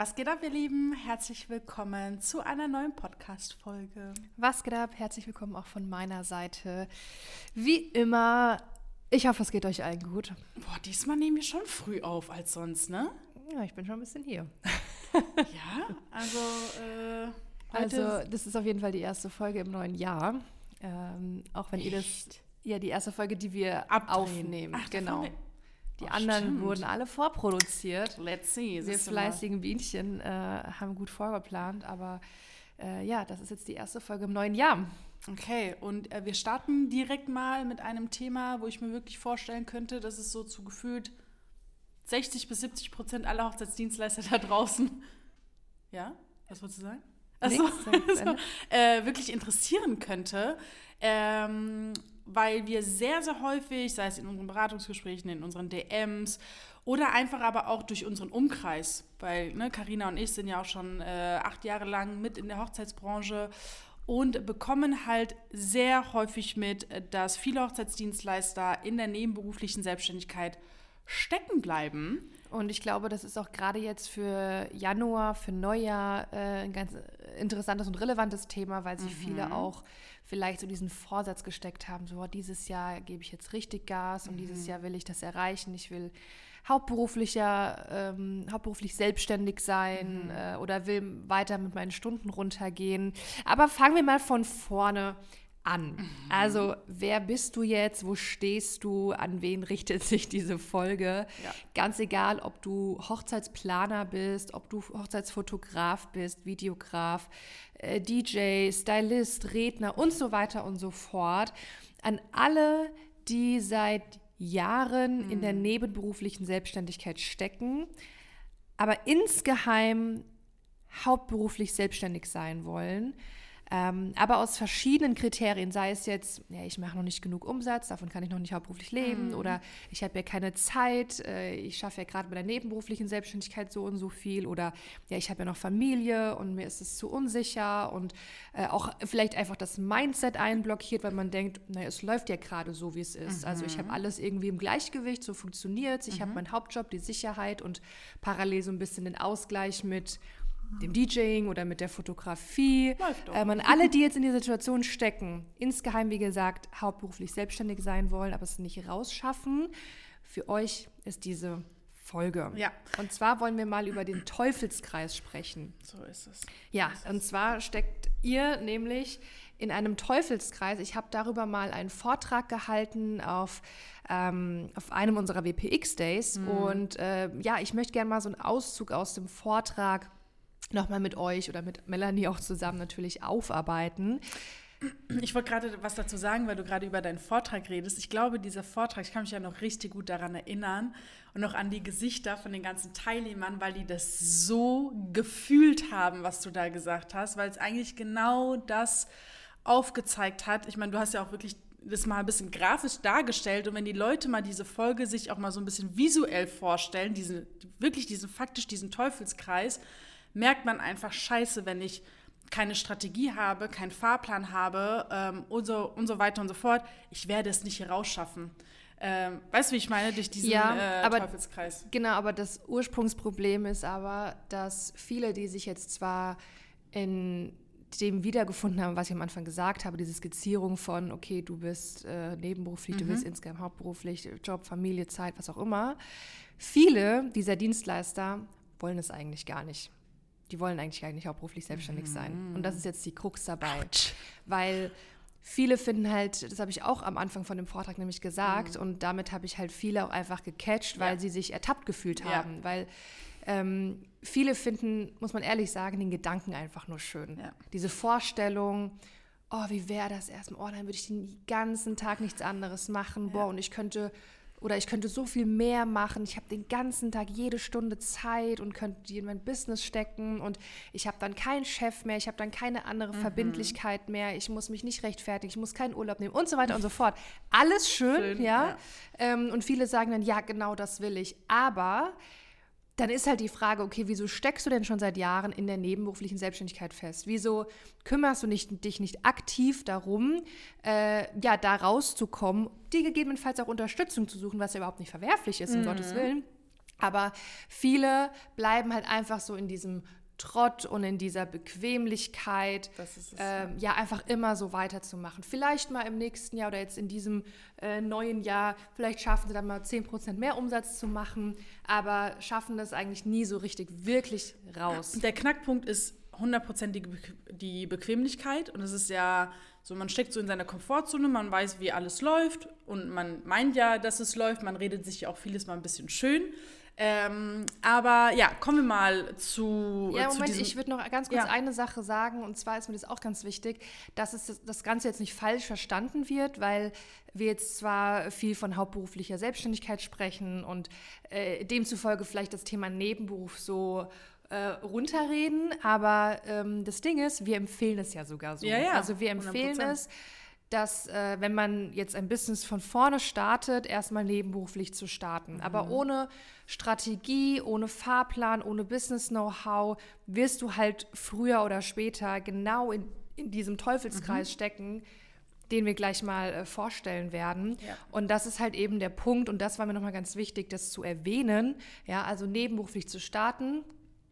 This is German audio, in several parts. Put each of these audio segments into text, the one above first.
Was geht ab, ihr Lieben? Herzlich willkommen zu einer neuen Podcast-Folge. Was geht ab? Herzlich willkommen auch von meiner Seite. Wie immer, ich hoffe, es geht euch allen gut. Boah, diesmal nehmen wir schon früh auf als sonst, ne? Ja, ich bin schon ein bisschen hier. ja, also. Äh, also, das ist auf jeden Fall die erste Folge im neuen Jahr. Ähm, auch wenn Echt? ihr das. Ja, die erste Folge, die wir Abdrehen. aufnehmen. Ach, genau. Die oh, anderen stimmt. wurden alle vorproduziert. Let's see. Wir fleißigen Bienchen äh, haben gut vorgeplant, aber äh, ja, das ist jetzt die erste Folge im neuen Jahr. Okay, und äh, wir starten direkt mal mit einem Thema, wo ich mir wirklich vorstellen könnte, dass es so zu gefühlt 60 bis 70 Prozent aller Hochzeitsdienstleister da draußen, ja, was wolltest du sagen? Also, also äh, wirklich interessieren könnte. Ähm, weil wir sehr, sehr häufig, sei es in unseren Beratungsgesprächen, in unseren DMs oder einfach aber auch durch unseren Umkreis, weil Karina ne, und ich sind ja auch schon äh, acht Jahre lang mit in der Hochzeitsbranche und bekommen halt sehr häufig mit, dass viele Hochzeitsdienstleister in der nebenberuflichen Selbstständigkeit stecken bleiben. Und ich glaube, das ist auch gerade jetzt für Januar, für Neujahr äh, ein ganz interessantes und relevantes Thema, weil sich mhm. viele auch vielleicht so diesen Vorsatz gesteckt haben, so dieses Jahr gebe ich jetzt richtig Gas und mhm. dieses Jahr will ich das erreichen, ich will hauptberuflicher, ähm, hauptberuflich selbstständig sein mhm. äh, oder will weiter mit meinen Stunden runtergehen. Aber fangen wir mal von vorne an. Mhm. Also, wer bist du jetzt? Wo stehst du? An wen richtet sich diese Folge? Ja. Ganz egal, ob du Hochzeitsplaner bist, ob du Hochzeitsfotograf bist, Videograf, äh, DJ, Stylist, Redner und so weiter und so fort. An alle, die seit Jahren mhm. in der mhm. nebenberuflichen Selbstständigkeit stecken, aber insgeheim hauptberuflich selbstständig sein wollen ähm, aber aus verschiedenen Kriterien, sei es jetzt, ja, ich mache noch nicht genug Umsatz, davon kann ich noch nicht hauptberuflich leben, mhm. oder ich habe ja keine Zeit, äh, ich schaffe ja gerade bei der nebenberuflichen Selbstständigkeit so und so viel, oder ja, ich habe ja noch Familie und mir ist es zu unsicher und äh, auch vielleicht einfach das Mindset einblockiert, weil man denkt, naja, es läuft ja gerade so, wie es ist. Mhm. Also ich habe mhm. alles irgendwie im Gleichgewicht, so funktioniert es, ich mhm. habe meinen Hauptjob, die Sicherheit und parallel so ein bisschen den Ausgleich mit dem DJing oder mit der Fotografie. Ähm, und alle, die jetzt in der Situation stecken, insgeheim, wie gesagt, hauptberuflich selbstständig sein wollen, aber es nicht rausschaffen, für euch ist diese Folge. Ja. Und zwar wollen wir mal über den Teufelskreis sprechen. So ist es. Ja, ist und zwar steckt ihr nämlich in einem Teufelskreis. Ich habe darüber mal einen Vortrag gehalten auf, ähm, auf einem unserer WPX-Days. Mhm. Und äh, ja, ich möchte gerne mal so einen Auszug aus dem Vortrag nochmal mit euch oder mit Melanie auch zusammen natürlich aufarbeiten. Ich wollte gerade was dazu sagen, weil du gerade über deinen Vortrag redest. Ich glaube, dieser Vortrag, ich kann mich ja noch richtig gut daran erinnern und noch an die Gesichter von den ganzen Teilnehmern, weil die das so gefühlt haben, was du da gesagt hast, weil es eigentlich genau das aufgezeigt hat. Ich meine, du hast ja auch wirklich das mal ein bisschen grafisch dargestellt und wenn die Leute mal diese Folge sich auch mal so ein bisschen visuell vorstellen, diesen, wirklich diesen faktisch diesen Teufelskreis, merkt man einfach scheiße, wenn ich keine Strategie habe, keinen Fahrplan habe ähm, und, so, und so weiter und so fort. Ich werde es nicht hier rausschaffen. Ähm, weißt du, wie ich meine, durch diesen ja, äh, aber, Teufelskreis? Genau, aber das Ursprungsproblem ist aber, dass viele, die sich jetzt zwar in dem wiedergefunden haben, was ich am Anfang gesagt habe, diese Skizzierung von, okay, du bist äh, nebenberuflich, mhm. du bist insgesamt hauptberuflich, Job, Familie, Zeit, was auch immer. Viele dieser Dienstleister wollen es eigentlich gar nicht die wollen eigentlich gar nicht hauptberuflich selbstständig mhm. sein. Und das ist jetzt die Krux dabei. Ouch. Weil viele finden halt, das habe ich auch am Anfang von dem Vortrag nämlich gesagt, mhm. und damit habe ich halt viele auch einfach gecatcht, weil ja. sie sich ertappt gefühlt haben. Ja. Weil ähm, viele finden, muss man ehrlich sagen, den Gedanken einfach nur schön. Ja. Diese Vorstellung, oh, wie wäre das erstmal? Oh, dann würde ich den ganzen Tag nichts anderes machen. Boah, und ich könnte oder ich könnte so viel mehr machen. Ich habe den ganzen Tag jede Stunde Zeit und könnte die in mein Business stecken und ich habe dann keinen Chef mehr, ich habe dann keine andere mhm. Verbindlichkeit mehr, ich muss mich nicht rechtfertigen, ich muss keinen Urlaub nehmen und so weiter und so fort. Alles schön, schön ja. ja. Ähm, und viele sagen dann, ja, genau das will ich. Aber dann ist halt die Frage, okay, wieso steckst du denn schon seit Jahren in der nebenberuflichen Selbstständigkeit fest? Wieso kümmerst du nicht, dich nicht aktiv darum, äh, ja, da rauszukommen, dir gegebenenfalls auch Unterstützung zu suchen, was ja überhaupt nicht verwerflich ist, um mhm. Gottes Willen. Aber viele bleiben halt einfach so in diesem Trott und in dieser Bequemlichkeit, es, ähm, ja, einfach immer so weiterzumachen. Vielleicht mal im nächsten Jahr oder jetzt in diesem äh, neuen Jahr, vielleicht schaffen sie dann mal 10% mehr Umsatz zu machen, aber schaffen das eigentlich nie so richtig wirklich raus. Der Knackpunkt ist hundertprozentig die Bequemlichkeit und es ist ja so, man steckt so in seiner Komfortzone, man weiß, wie alles läuft und man meint ja, dass es läuft, man redet sich ja auch vieles mal ein bisschen schön. Ähm, aber ja, kommen wir mal zu. Ja, zu Moment, ich würde noch ganz kurz ja. eine Sache sagen, und zwar ist mir das auch ganz wichtig, dass es das Ganze jetzt nicht falsch verstanden wird, weil wir jetzt zwar viel von hauptberuflicher Selbstständigkeit sprechen und äh, demzufolge vielleicht das Thema Nebenberuf so äh, runterreden, aber ähm, das Ding ist, wir empfehlen es ja sogar so. Ja, ja, also wir empfehlen 100%. es dass äh, wenn man jetzt ein Business von vorne startet, erstmal nebenberuflich zu starten. Mhm. Aber ohne Strategie, ohne Fahrplan, ohne Business-Know-how wirst du halt früher oder später genau in, in diesem Teufelskreis mhm. stecken, den wir gleich mal äh, vorstellen werden. Ja. Und das ist halt eben der Punkt, und das war mir nochmal ganz wichtig, das zu erwähnen. Ja, also nebenberuflich zu starten,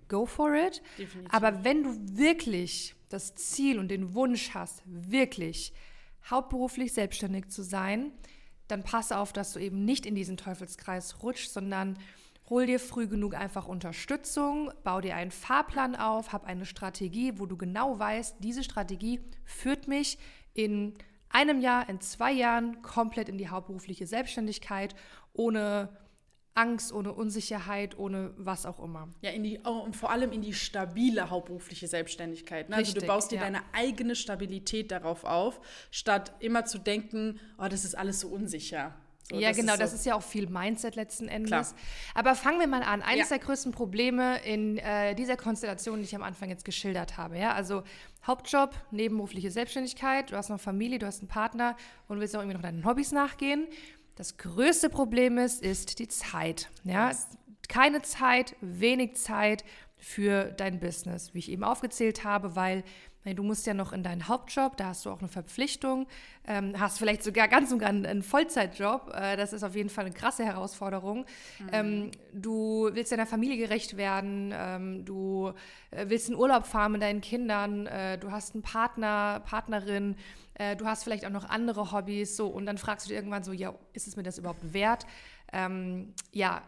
go for it. Definitiv. Aber wenn du wirklich das Ziel und den Wunsch hast, wirklich hauptberuflich selbstständig zu sein, dann passe auf, dass du eben nicht in diesen Teufelskreis rutschst, sondern hol dir früh genug einfach Unterstützung, bau dir einen Fahrplan auf, hab eine Strategie, wo du genau weißt, diese Strategie führt mich in einem Jahr, in zwei Jahren komplett in die hauptberufliche Selbstständigkeit, ohne Angst, ohne Unsicherheit, ohne was auch immer. Ja, in die, oh, und vor allem in die stabile hauptberufliche Selbstständigkeit. Ne? Richtig, also du baust dir ja. deine eigene Stabilität darauf auf, statt immer zu denken, oh, das ist alles so unsicher. So, ja, genau, so das ist ja auch viel Mindset letzten Endes. Klar. Aber fangen wir mal an. Eines ja. der größten Probleme in äh, dieser Konstellation, die ich am Anfang jetzt geschildert habe, ja, also Hauptjob, nebenberufliche Selbstständigkeit, du hast noch Familie, du hast einen Partner und willst auch irgendwie noch deinen Hobbys nachgehen. Das größte Problem ist, ist die Zeit. Ja? Keine Zeit, wenig Zeit für dein Business, wie ich eben aufgezählt habe, weil Du musst ja noch in deinen Hauptjob, da hast du auch eine Verpflichtung, ähm, hast vielleicht sogar ganz und gar einen Vollzeitjob. Äh, das ist auf jeden Fall eine krasse Herausforderung. Mhm. Ähm, du willst deiner Familie gerecht werden, ähm, du äh, willst in Urlaub fahren mit deinen Kindern, äh, du hast einen Partner, Partnerin, äh, du hast vielleicht auch noch andere Hobbys, so und dann fragst du dich irgendwann so, ja, ist es mir das überhaupt wert? Ähm, ja,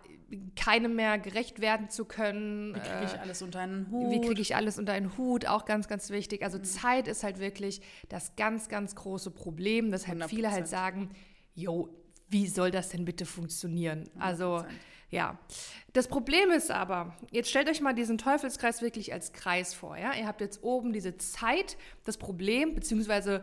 keinem mehr gerecht werden zu können. Wie kriege ich äh, alles unter einen Hut? Wie kriege ich alles unter einen Hut? Auch ganz, ganz wichtig. Also mhm. Zeit ist halt wirklich das ganz, ganz große Problem, weshalb 100%. viele halt sagen, jo, wie soll das denn bitte funktionieren? 100%. Also ja, das Problem ist aber, jetzt stellt euch mal diesen Teufelskreis wirklich als Kreis vor. Ja? Ihr habt jetzt oben diese Zeit, das Problem, beziehungsweise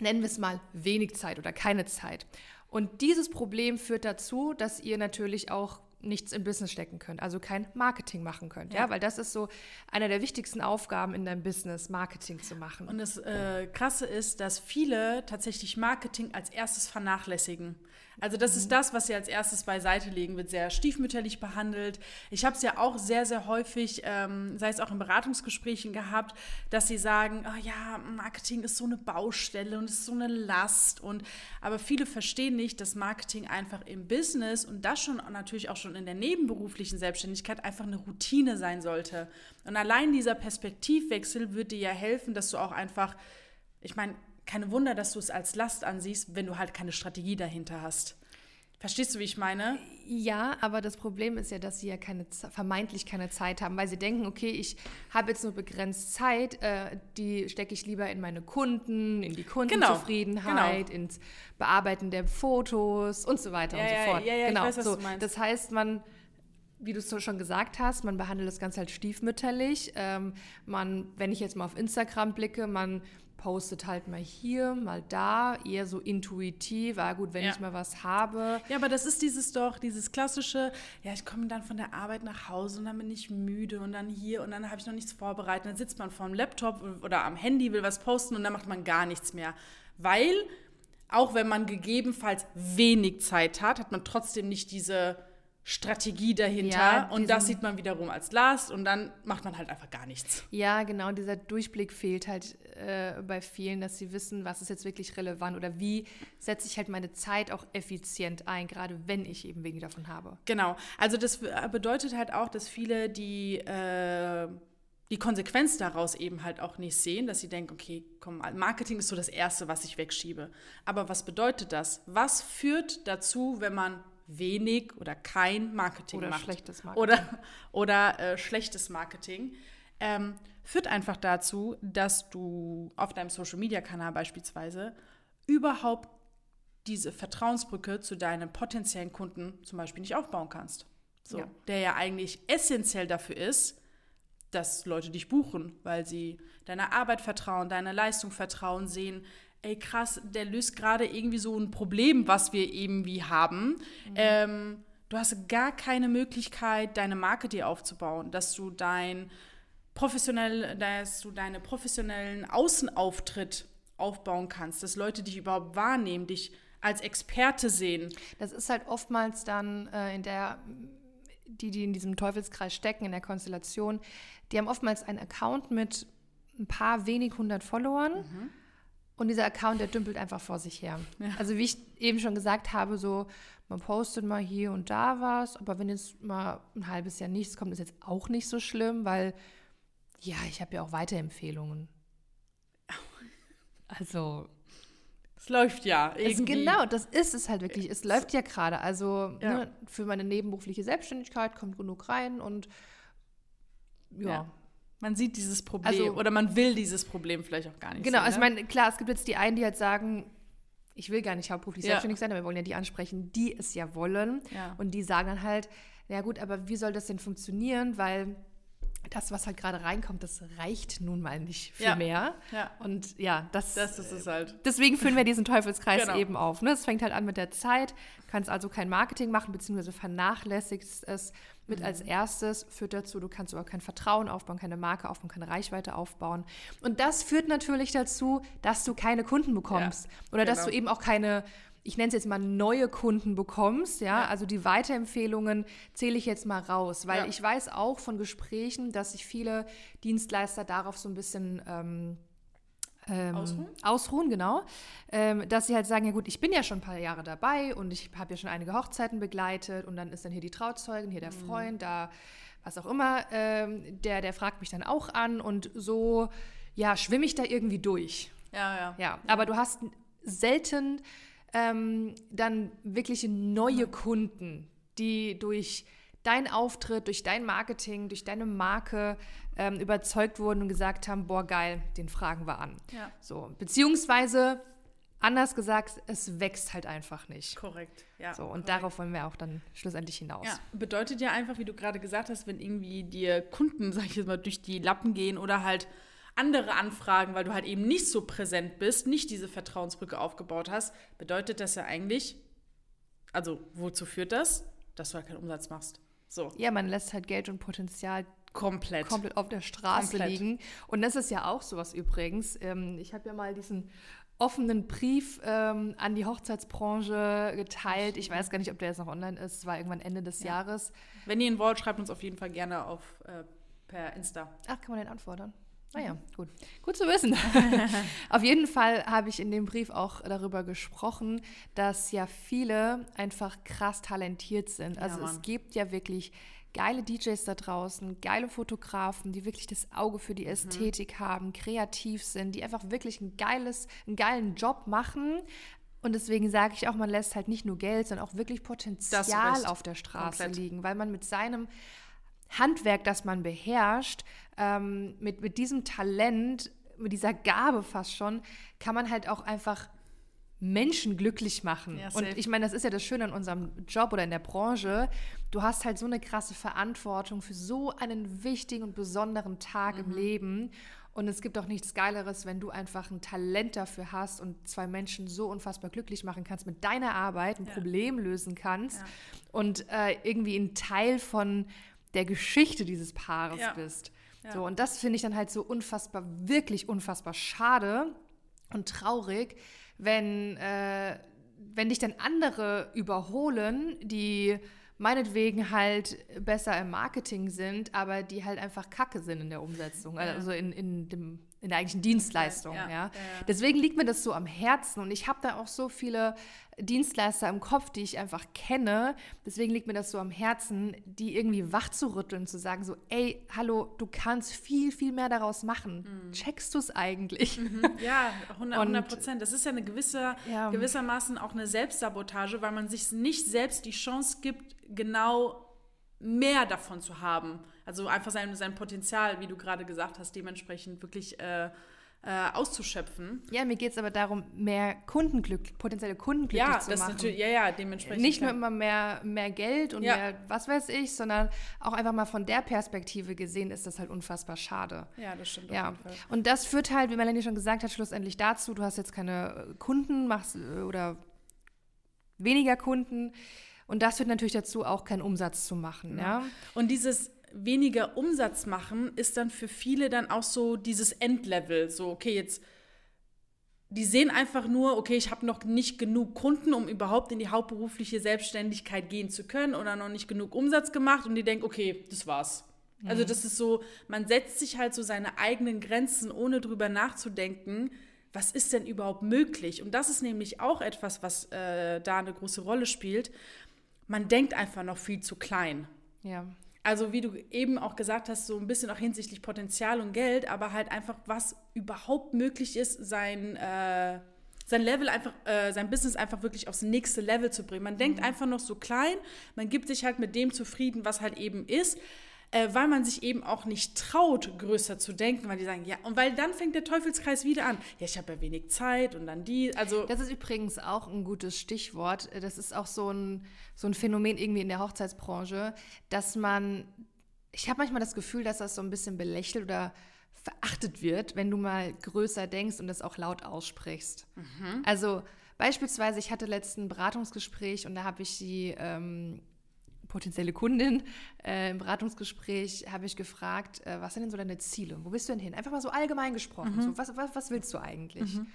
nennen wir es mal wenig Zeit oder keine Zeit. Und dieses Problem führt dazu, dass ihr natürlich auch nichts in Business stecken könnt, also kein Marketing machen könnt, ja, ja? weil das ist so eine der wichtigsten Aufgaben in deinem Business, Marketing zu machen. Und das äh, Krasse ist, dass viele tatsächlich Marketing als erstes vernachlässigen. Also das mhm. ist das, was sie als erstes beiseite legen, wird sehr stiefmütterlich behandelt. Ich habe es ja auch sehr, sehr häufig, ähm, sei es auch in Beratungsgesprächen gehabt, dass sie sagen, oh ja, Marketing ist so eine Baustelle und ist so eine Last. Und aber viele verstehen nicht, dass Marketing einfach im Business und das schon natürlich auch schon in der nebenberuflichen Selbstständigkeit einfach eine Routine sein sollte. Und allein dieser Perspektivwechsel wird dir ja helfen, dass du auch einfach, ich meine, keine Wunder, dass du es als Last ansiehst, wenn du halt keine Strategie dahinter hast. Verstehst du, wie ich meine? Ja, aber das Problem ist ja, dass sie ja keine, vermeintlich keine Zeit haben, weil sie denken, okay, ich habe jetzt nur begrenzt Zeit, äh, die stecke ich lieber in meine Kunden, in die Kundenzufriedenheit, genau, genau. ins Bearbeiten der Fotos und so weiter ja, und so fort. Ja, ja, genau. ich weiß, so, Das heißt, man wie du es schon gesagt hast, man behandelt das Ganze halt stiefmütterlich. Ähm, man, wenn ich jetzt mal auf Instagram blicke, man postet halt mal hier, mal da, eher so intuitiv, ah gut, wenn ja. ich mal was habe. Ja, aber das ist dieses doch, dieses klassische, ja, ich komme dann von der Arbeit nach Hause und dann bin ich müde und dann hier und dann habe ich noch nichts vorbereitet. Dann sitzt man vor dem Laptop oder am Handy, will was posten und dann macht man gar nichts mehr. Weil, auch wenn man gegebenenfalls wenig Zeit hat, hat man trotzdem nicht diese Strategie dahinter Ja, und das sieht man wiederum als Last und dann macht man halt einfach gar nichts. Ja, genau, dieser Durchblick fehlt halt äh, bei vielen, dass sie wissen, was ist jetzt wirklich relevant oder wie setze ich halt meine Zeit auch effizient ein, gerade wenn ich eben wenig davon habe. Genau. Also das bedeutet halt auch, dass viele die, äh, die Konsequenz daraus eben halt auch nicht sehen, dass sie denken, okay, komm, Marketing ist so das Erste, was ich wegschiebe. Aber was bedeutet das? Was führt dazu, wenn man wenig oder kein Marketing Oder macht? schlechtes Marketing. Oder, oder äh, schlechtes Marketing. Ähm, führt einfach dazu, dass du auf deinem Social-Media-Kanal beispielsweise überhaupt diese Vertrauensbrücke zu deinen potenziellen Kunden zum Beispiel nicht aufbauen kannst. So, Ja. Der ja eigentlich essentiell dafür ist, dass Leute dich buchen, weil sie deiner Arbeit vertrauen, deiner Leistung vertrauen, sehen, ey krass, der löst gerade irgendwie so ein Problem, was wir irgendwie haben. Ähm, du hast gar keine Möglichkeit, deine Marke dir aufzubauen, dass du dein professionell, dass du deine professionellen Außenauftritt aufbauen kannst, dass Leute dich überhaupt wahrnehmen, dich als Experte sehen. Das ist halt oftmals dann äh, in der, die, die in diesem Teufelskreis stecken, in der Konstellation, die haben oftmals einen Account mit ein paar wenig hundert Followern und dieser Account, der dümpelt einfach vor sich her. Also wie ich eben schon gesagt habe, so man postet mal hier und da was, aber wenn jetzt mal ein halbes Jahr nichts kommt, ist jetzt auch nicht so schlimm, weil ja, ich habe ja auch Weiterempfehlungen. Also Es läuft ja es, irgendwie. genau, das ist es halt wirklich. Es läuft ja gerade. Also Ja. ne, für meine nebenberufliche Selbstständigkeit kommt genug rein und ja. Ja. Man sieht dieses Problem Also- oder man will dieses Problem vielleicht auch gar nicht Genau, sehen. also ich ne? meine, klar, es gibt jetzt die einen, die halt sagen, ich will gar nicht hauptberuflich Ja. selbstständig sein, aber wir wollen ja die ansprechen, die es ja wollen. Ja. Und die sagen dann halt, na gut, aber wie soll das denn funktionieren? Weil das, was halt gerade reinkommt, das reicht nun mal nicht für Ja. mehr. Ja. Und ja, das, Das ist es halt. Deswegen führen wir diesen Teufelskreis Genau. eben auf. Ne? Es fängt halt an mit der Zeit, kannst also kein Marketing machen, beziehungsweise vernachlässigst es mit als erstes, führt dazu, du kannst aber kein Vertrauen aufbauen, keine Marke aufbauen, keine Reichweite aufbauen. Und das führt natürlich dazu, dass du keine Kunden bekommst. Oder dass genau. du eben auch keine, ich nenne es jetzt mal neue Kunden bekommst, ja. Ja. Also die Weiterempfehlungen zähle ich jetzt mal raus, weil Ja. ich weiß auch von Gesprächen, dass sich viele Dienstleister darauf so ein bisschen ähm, ähm, Ausruhen? Ausruhen, genau. Ähm, dass sie halt sagen, ja gut, ich bin ja schon ein paar Jahre dabei und ich habe ja schon einige Hochzeiten begleitet und dann ist dann hier die Trauzeugin, hier der Mhm. Freund, da was auch immer, ähm, der, der fragt mich dann auch an und so, ja, schwimme ich da irgendwie durch. Ja, ja. Ja, aber du hast selten ähm, dann wirkliche neue Kunden, die durch dein Auftritt, durch dein Marketing, durch deine Marke ähm, überzeugt wurden und gesagt haben, boah, geil, den fragen wir an. Ja. So, beziehungsweise, anders gesagt, es wächst halt einfach nicht. Korrekt. Ja, So, und korrekt. darauf wollen wir auch dann schlussendlich hinaus. Ja, bedeutet ja einfach, wie du gerade gesagt hast, wenn irgendwie dir Kunden, sag ich jetzt mal, durch die Lappen gehen oder halt andere Anfragen, weil du halt eben nicht so präsent bist, nicht diese Vertrauensbrücke aufgebaut hast, bedeutet das ja eigentlich, also wozu führt das? Dass du halt keinen Umsatz machst. So, Ja, man lässt halt Geld und Potenzial komplett. komplett auf der Straße Komplett. liegen. Und das ist ja auch sowas übrigens. Ähm, ich habe ja mal diesen offenen Brief ähm, an die Hochzeitsbranche geteilt. Ich weiß gar nicht, ob der jetzt noch online ist. Es war irgendwann Ende des Jahres. Wenn ihr ihn wollt, schreibt uns auf jeden Fall gerne auf äh, per Insta. Ach, kann man den antworten? Naja, gut. Gut zu wissen. Auf jeden Fall habe ich in dem Brief auch darüber gesprochen, dass ja viele einfach krass talentiert sind. Also es Mann. gibt ja wirklich geile DJs da draußen, geile Fotografen, die wirklich das Auge für Mhm. die Ästhetik haben, kreativ sind, die einfach wirklich ein geiles, einen geilen Job machen. Und deswegen sage ich auch, man lässt halt nicht nur Geld, sondern auch wirklich Potenzial auf der Straße Komplett. liegen, weil man mit seinem Handwerk, das man beherrscht, ähm, mit, mit diesem Talent, mit dieser Gabe fast schon, kann man halt auch einfach Menschen glücklich machen. Ja, und ich meine, das ist ja das Schöne an unserem Job oder in der Branche. Du hast halt so eine krasse Verantwortung für so einen wichtigen und besonderen Tag Mhm. im Leben. Und es gibt auch nichts Geileres, wenn du einfach ein Talent dafür hast und zwei Menschen so unfassbar glücklich machen kannst mit deiner Arbeit, ein Ja. Problem lösen kannst Ja. und äh, irgendwie ein Teil von der Geschichte dieses Paares Ja. bist. Ja. So, und das finde ich dann halt so unfassbar, wirklich unfassbar schade und traurig, wenn, äh, wenn dich dann andere überholen, die meinetwegen halt besser im Marketing sind, aber die halt einfach kacke sind in der Umsetzung, also in, in, dem, in der eigentlichen Dienstleistung. Ja, ja. Deswegen liegt mir das so am Herzen und ich habe da auch so viele Dienstleister im Kopf, die ich einfach kenne. Deswegen liegt mir das so am Herzen, die irgendwie wach zu rütteln, zu sagen so, ey, hallo, du kannst viel, viel mehr daraus machen. Mhm. Checkst du es eigentlich? Mhm. Ja, 100 Prozent. Das ist ja eine gewisse, ja. gewissermaßen auch eine Selbstsabotage, weil man sich nicht selbst die Chance gibt, genau mehr davon zu haben. Also einfach sein, sein Potenzial, wie du gerade gesagt hast, dementsprechend wirklich äh, äh, auszuschöpfen. Ja, mir geht es aber darum, mehr Kundenglück, potenzielle Kundenglück ja, zu das machen. Natürlich, ja, ja, dementsprechend. Nicht nur immer mehr, mehr Geld und ja. mehr was weiß ich, sondern auch einfach mal von der Perspektive gesehen ist das halt unfassbar schade. Ja, das stimmt ja. Und das führt halt, wie Melanie schon gesagt hat, schlussendlich dazu, du hast jetzt keine Kunden, machst äh, oder weniger Kunden. Und das führt natürlich dazu, auch keinen Umsatz zu machen. Ja. ja. Und dieses weniger Umsatz machen ist dann für viele dann auch so dieses Endlevel. So, okay, jetzt, die sehen einfach nur, okay, ich habe noch nicht genug Kunden, um überhaupt in die hauptberufliche Selbstständigkeit gehen zu können oder noch nicht genug Umsatz gemacht und die denken, okay, das war's. Mhm. Also das ist so, man setzt sich halt so seine eigenen Grenzen, ohne drüber nachzudenken, was ist denn überhaupt möglich? Und das ist nämlich auch etwas, was äh, da eine große Rolle spielt. Man denkt einfach noch viel zu klein. Ja. Also wie du eben auch gesagt hast, so ein bisschen auch hinsichtlich Potenzial und Geld, aber halt einfach, was überhaupt möglich ist, sein, äh, sein Level einfach, äh, sein Business einfach wirklich aufs nächste Level zu bringen. Man denkt mhm. einfach noch so klein, man gibt sich halt mit dem zufrieden, was halt eben ist äh, weil man sich eben auch nicht traut, größer zu denken, weil die sagen, ja, und weil dann fängt der Teufelskreis wieder an. Ja, ich habe ja wenig Zeit und dann die, also. Das ist übrigens auch ein gutes Stichwort. Das ist auch so ein, so ein Phänomen irgendwie in der Hochzeitsbranche, dass man, ich habe manchmal das Gefühl, dass das so ein bisschen belächelt oder verachtet wird, wenn du mal größer denkst und das auch laut aussprichst. Mhm. Also beispielsweise, ich hatte letzten Beratungsgespräch und da habe ich die ähm, potenzielle Kundin äh, im Beratungsgespräch habe ich gefragt, äh, was sind denn so deine Ziele? Wo willst du denn hin? Einfach mal so allgemein gesprochen. Mhm. So, was, was, was, willst du eigentlich? Mhm.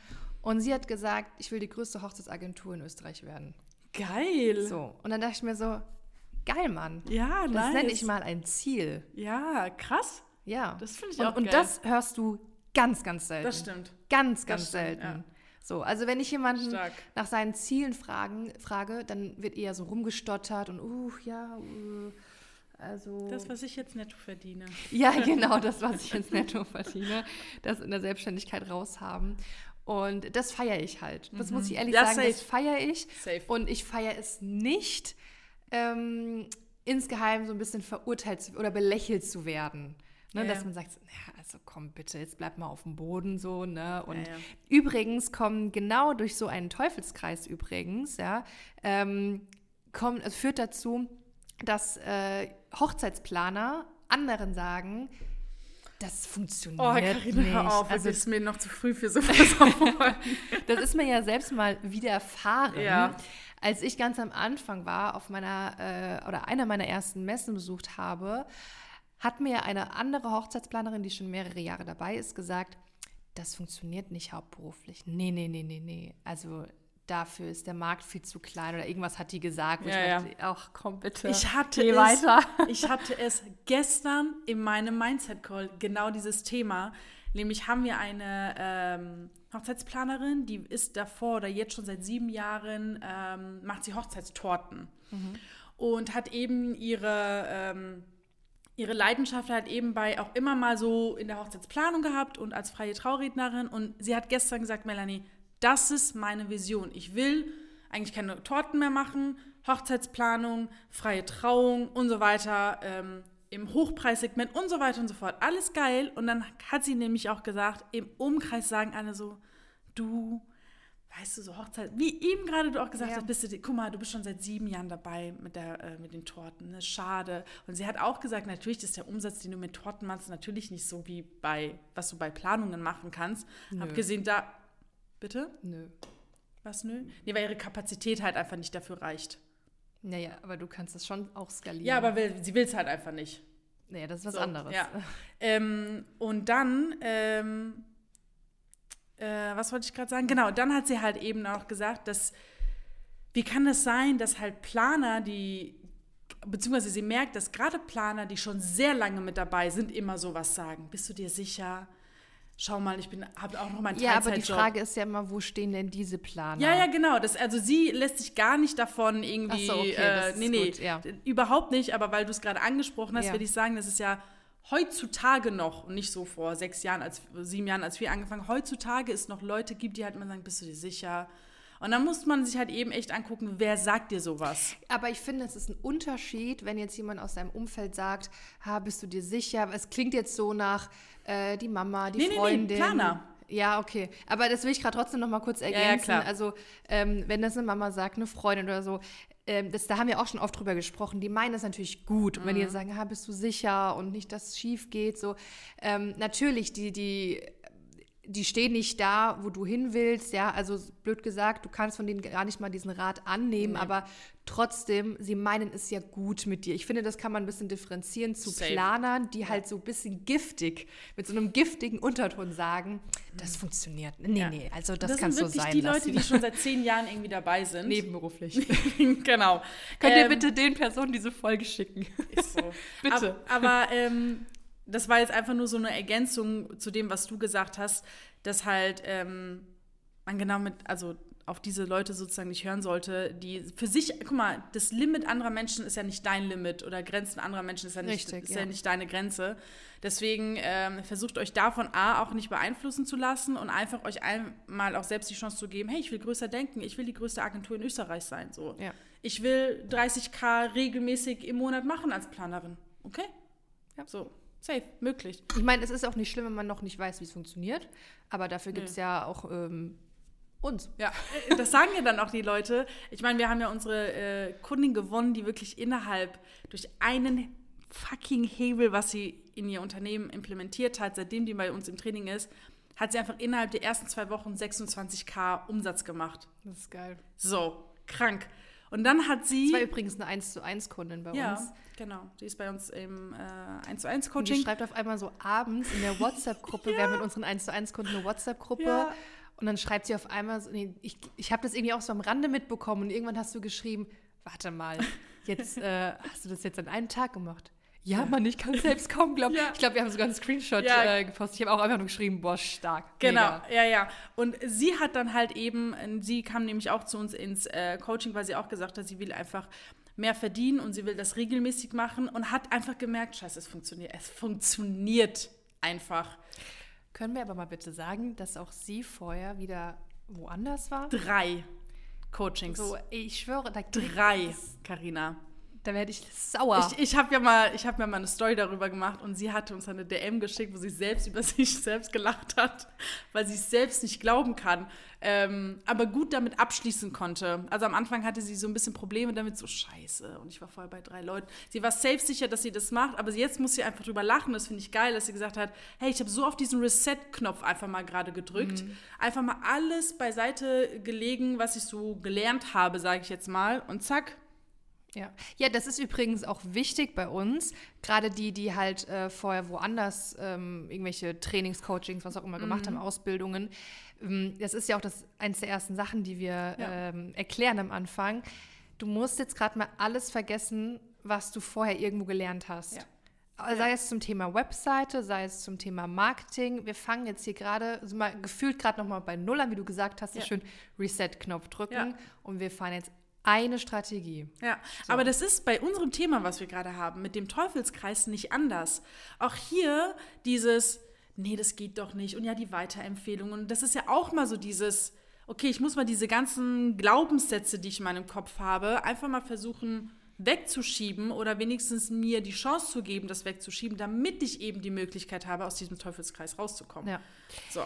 Und sie hat gesagt, ich will die größte Hochzeitsagentur in Österreich werden. Geil. So. Und dann dachte ich mir so, geil, Mann. Ja, das nice. nenne ich mal ein Ziel. Ja, krass. Ja. Das finde ich und, auch Und geil. das hörst du ganz, ganz selten. Das stimmt. Ganz, ganz stimmt, selten. Ja. So, also wenn ich jemanden Stark. nach seinen Zielen fragen, frage, dann wird eher so rumgestottert und uh, ja, uh, also. Das, was ich jetzt netto verdiene. Ja, genau, das, was ich jetzt netto verdiene, das in der Selbstständigkeit raushaben. Und das feiere ich halt. Das mhm. muss ich ehrlich das sagen, safe. das feiere ich. Safe. Und ich feiere es nicht, ähm, insgeheim so ein bisschen verurteilt oder belächelt zu werden. Ne, ja, dass man sagt, ja, also komm bitte, jetzt bleib mal auf dem Boden so, ne? Und ja, übrigens kommen genau durch so einen Teufelskreis übrigens, ja, ähm, kommt, es führt dazu, dass äh, Hochzeitsplaner anderen sagen, das funktioniert oh, Carina, nicht. Hör auf, also ist mir noch zu früh für sowas. das ist mir ja selbst mal widerfahren. Ja. Als ich ganz am Anfang war, auf meiner äh, oder einer meiner ersten Messen besucht habe, hat mir eine andere Hochzeitsplanerin, die schon mehrere Jahre dabei ist, gesagt, das funktioniert nicht hauptberuflich. Nee, nee, nee, nee, nee. Also dafür ist der Markt viel zu klein oder irgendwas hat die gesagt. Ja, ja. Dachte, ach komm bitte, ich hatte geh es, weiter. Ich hatte es gestern in meinem Mindset-Call, genau dieses Thema. Nämlich haben wir eine ähm, Hochzeitsplanerin, die ist davor oder jetzt schon seit sieben Jahren, ähm, macht sie Hochzeitstorten. Mhm. Und hat eben ihre... Ähm, ihre Leidenschaft halt eben bei auch immer mal so in der Hochzeitsplanung gehabt und als freie Traurednerin. Und sie hat gestern gesagt, Melanie, das ist meine Vision. Ich will eigentlich keine Torten mehr machen, Hochzeitsplanung, freie Trauung und so weiter, ähm, im Hochpreissegment und so weiter und so fort. Alles geil. Und dann hat sie nämlich auch gesagt, im Umkreis sagen alle so, du weißt du, so Hochzeit, wie eben gerade du auch gesagt ja. hast, bist du, guck mal, du bist schon seit sieben Jahren dabei mit, der, äh, mit den Torten, ne? schade. Und sie hat auch gesagt, natürlich ist der Umsatz, den du mit Torten machst, natürlich nicht so wie bei, was du bei Planungen machen kannst. Nö. Abgesehen da, bitte? Nö. Was nö? Nee, weil ihre Kapazität halt einfach nicht dafür reicht. Naja, aber du kannst das schon auch skalieren. Ja, aber will, sie will es halt einfach nicht. Naja, das ist was so, anderes. Ja. ähm, und dann ähm, äh, was wollte ich gerade sagen? Genau, dann hat sie halt eben auch gesagt, dass, wie kann es sein, dass halt Planer, die beziehungsweise sie merkt, dass gerade Planer, die schon sehr lange mit dabei sind, immer sowas sagen. Bist du dir sicher? Schau mal, ich habe auch noch meinen Ja, aber die Frage ist ja immer, wo stehen denn diese Planer? Ja, ja, genau. Das, also sie lässt sich gar nicht davon irgendwie. Ach so, okay, äh, das nee, nee, gut, ja. überhaupt nicht. Aber weil du es gerade angesprochen hast, Ja. will ich sagen, das ist ja heutzutage noch, und nicht so vor sechs Jahren, als sieben Jahren, als wir angefangen, heutzutage es noch Leute gibt, die halt immer sagen, bist du dir sicher? Und dann muss man sich halt eben echt angucken, wer sagt dir sowas? Aber ich finde, es ist ein Unterschied, wenn jetzt jemand aus deinem Umfeld sagt, ha, bist du dir sicher? Es klingt jetzt so nach äh, die Mama, die Nee, nee, nee, Freundin. Planer. Ja, okay. Aber das will ich gerade trotzdem noch mal kurz ja, ergänzen. klar. Also, ähm, wenn das eine Mama sagt, eine Freundin oder so, ähm, das, da haben wir auch schon oft drüber gesprochen. Die meinen das natürlich gut. Und wenn Mhm. die sagen, ha, bist du sicher und nicht, dass es schief geht, so. Ähm, natürlich, die, die die stehen nicht da, wo du hin willst, ja, also blöd gesagt, du kannst von denen gar nicht mal diesen Rat annehmen, aber trotzdem, sie meinen es ja gut mit dir. Ich finde, das kann man ein bisschen differenzieren zu Safe. Planern, die halt so ein bisschen giftig, mit so einem giftigen Unterton sagen, das funktioniert. Nee, Ja. nee, also das, Das, kannst sind du wirklich sein die lassen. Leute, die schon seit zehn Jahren irgendwie dabei sind. Nebenberuflich. genau. Könnt ihr Ähm, bitte den Personen diese Folge schicken? Ist so. Bitte. Ab, aber ähm, das war jetzt einfach nur so eine Ergänzung zu dem, was du gesagt hast, dass halt ähm, man genau mit, also auf diese Leute sozusagen nicht hören sollte, die für sich, guck mal, das Limit anderer Menschen ist ja nicht dein Limit oder Grenzen anderer Menschen ist ja nicht, Richtig, ist ja. ja. nicht deine Grenze. Deswegen ähm, versucht euch davon A auch nicht beeinflussen zu lassen und einfach euch einmal auch selbst die Chance zu geben, hey, ich will größer denken, ich will die größte Agentur in Österreich sein. So. Ja. Ich will 30k regelmäßig im Monat machen als Planerin. Okay? Ja. So, safe, möglich. Ich meine, es ist auch nicht schlimm, wenn man noch nicht weiß, wie es funktioniert, aber dafür gibt es ja auch ähm, uns. Ja, äh, das sagen ja dann auch die Leute. Ich meine, wir haben ja unsere äh, Kundin gewonnen, die wirklich innerhalb durch einen fucking Hebel, was sie in ihr Unternehmen implementiert hat, seitdem die bei uns im Training ist, hat sie einfach innerhalb der ersten zwei Wochen 26k Umsatz gemacht. Das ist geil. So, krank. Und dann hat sie. Das war übrigens eine 1 zu 1 Kundin bei ja, uns. genau. Die ist bei uns im äh, 1 zu 1 Und die Coaching. schreibt auf einmal so abends in der WhatsApp-Gruppe, wir haben mit unseren 1 zu 1 Kunden eine WhatsApp-Gruppe. Ja. Und dann schreibt sie auf einmal, so, nee, ich, ich habe das irgendwie auch so am Rande mitbekommen und irgendwann hast du geschrieben, warte mal, jetzt äh, hast du das jetzt an einem Tag gemacht. Ja, Mann, ich kann selbst kaum glauben. Ja. Ich glaube, wir haben sogar einen Screenshot Ja. äh, gepostet. Ich habe auch einfach nur geschrieben, boah, stark. Genau, Mega. ja, ja. Und sie hat dann halt eben, sie kam nämlich auch zu uns ins äh, Coaching, weil sie auch gesagt hat, sie will einfach mehr verdienen und sie will das regelmäßig machen und hat einfach gemerkt, scheiße, es funktioniert. Es funktioniert einfach. Können wir aber mal bitte sagen, dass auch sie vorher wieder woanders war? Drei Coachings. So, ich schwöre, da, Drei, Karina. Da werde ich sauer. Ich, ich habe ja mal, ich habe mir mal eine Story darüber gemacht und sie hatte uns eine DM geschickt, wo sie selbst über sich selbst gelacht hat, weil sie es selbst nicht glauben kann, ähm, aber gut damit abschließen konnte. Also am Anfang hatte sie so ein bisschen Probleme damit, so Scheiße. Und ich war vorher bei drei Leuten. Sie war safe sicher, dass sie das macht, aber jetzt muss sie einfach drüber lachen. Das finde ich geil, dass sie gesagt hat, hey, ich habe so auf diesen Reset-Knopf einfach mal gerade gedrückt, einfach mal alles beiseite gelegen, was ich so gelernt habe, sage ich jetzt mal, und zack. Ja. ja, das ist übrigens auch wichtig bei uns. Gerade die, die halt äh, vorher woanders ähm, irgendwelche Trainings, Coachings, was auch immer gemacht haben, Ausbildungen. Ähm, das ist ja auch das eins der ersten Sachen, die wir Ja. ähm, erklären am Anfang. Du musst jetzt gerade mal alles vergessen, was du vorher irgendwo gelernt hast. Ja. Sei es zum Thema Webseite, sei es zum Thema Marketing. Wir fangen jetzt hier gerade, so mal gefühlt gerade nochmal bei Null an, wie du gesagt hast, so Ja. schön Reset-Knopf drücken. Ja. Und wir fahren jetzt eine Strategie. Ja, aber das ist bei unserem Thema, was wir gerade haben, mit dem Teufelskreis nicht anders. Auch hier dieses, nee, das geht doch nicht und ja, die Weiterempfehlungen. Und das ist ja auch mal so dieses, okay, ich muss mal diese ganzen Glaubenssätze, die ich in meinem Kopf habe, einfach mal versuchen wegzuschieben oder wenigstens mir die Chance zu geben, das wegzuschieben, damit ich eben die Möglichkeit habe, aus diesem Teufelskreis rauszukommen. Ja. So.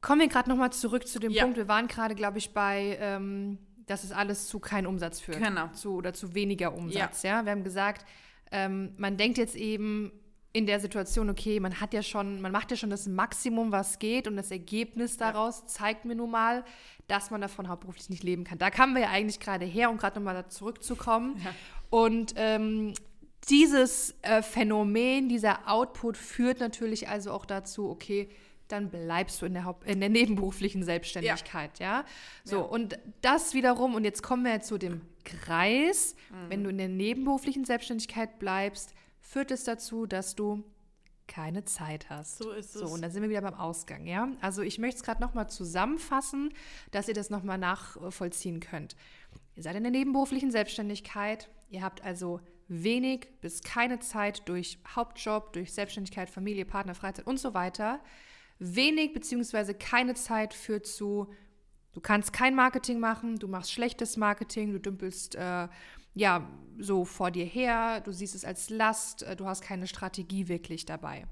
Kommen wir gerade nochmal zurück zu dem Ja. Punkt. Wir waren gerade, glaube ich, bei, ähm, dass es alles zu keinem Umsatz führt. Genau. Zu, oder zu weniger Umsatz. Ja. Wir haben gesagt, ähm, man denkt jetzt eben in der Situation, okay, man hat ja schon, man macht ja schon das Maximum, was geht und das Ergebnis daraus zeigt mir nun mal, dass man davon hauptberuflich nicht leben kann. Da kamen wir ja eigentlich gerade her, um gerade nochmal da zurückzukommen. Ja. Und ähm, dieses äh, Phänomen, dieser Output führt natürlich also auch dazu, okay, dann bleibst du in der, Haupt in der nebenberuflichen Selbstständigkeit, ja. So, Ja. und das wiederum, und jetzt kommen wir zu dem Kreis. Mhm. Wenn du in der nebenberuflichen Selbstständigkeit bleibst, führt es dazu, dass du keine Zeit hast. So ist es. So, und dann sind wir wieder beim Ausgang, ja? Also ich möchte es gerade nochmal zusammenfassen, dass ihr das nochmal nachvollziehen könnt. Ihr seid in der nebenberuflichen Selbstständigkeit, ihr habt also wenig bis keine Zeit durch Hauptjob, durch Selbstständigkeit, Familie, Partner, Freizeit und so weiter. Wenig bzw. keine Zeit führt zu, du kannst kein Marketing machen, du machst schlechtes Marketing, du dümpelst äh, ja so vor dir her, du siehst es als Last, äh, du hast keine Strategie wirklich dabei.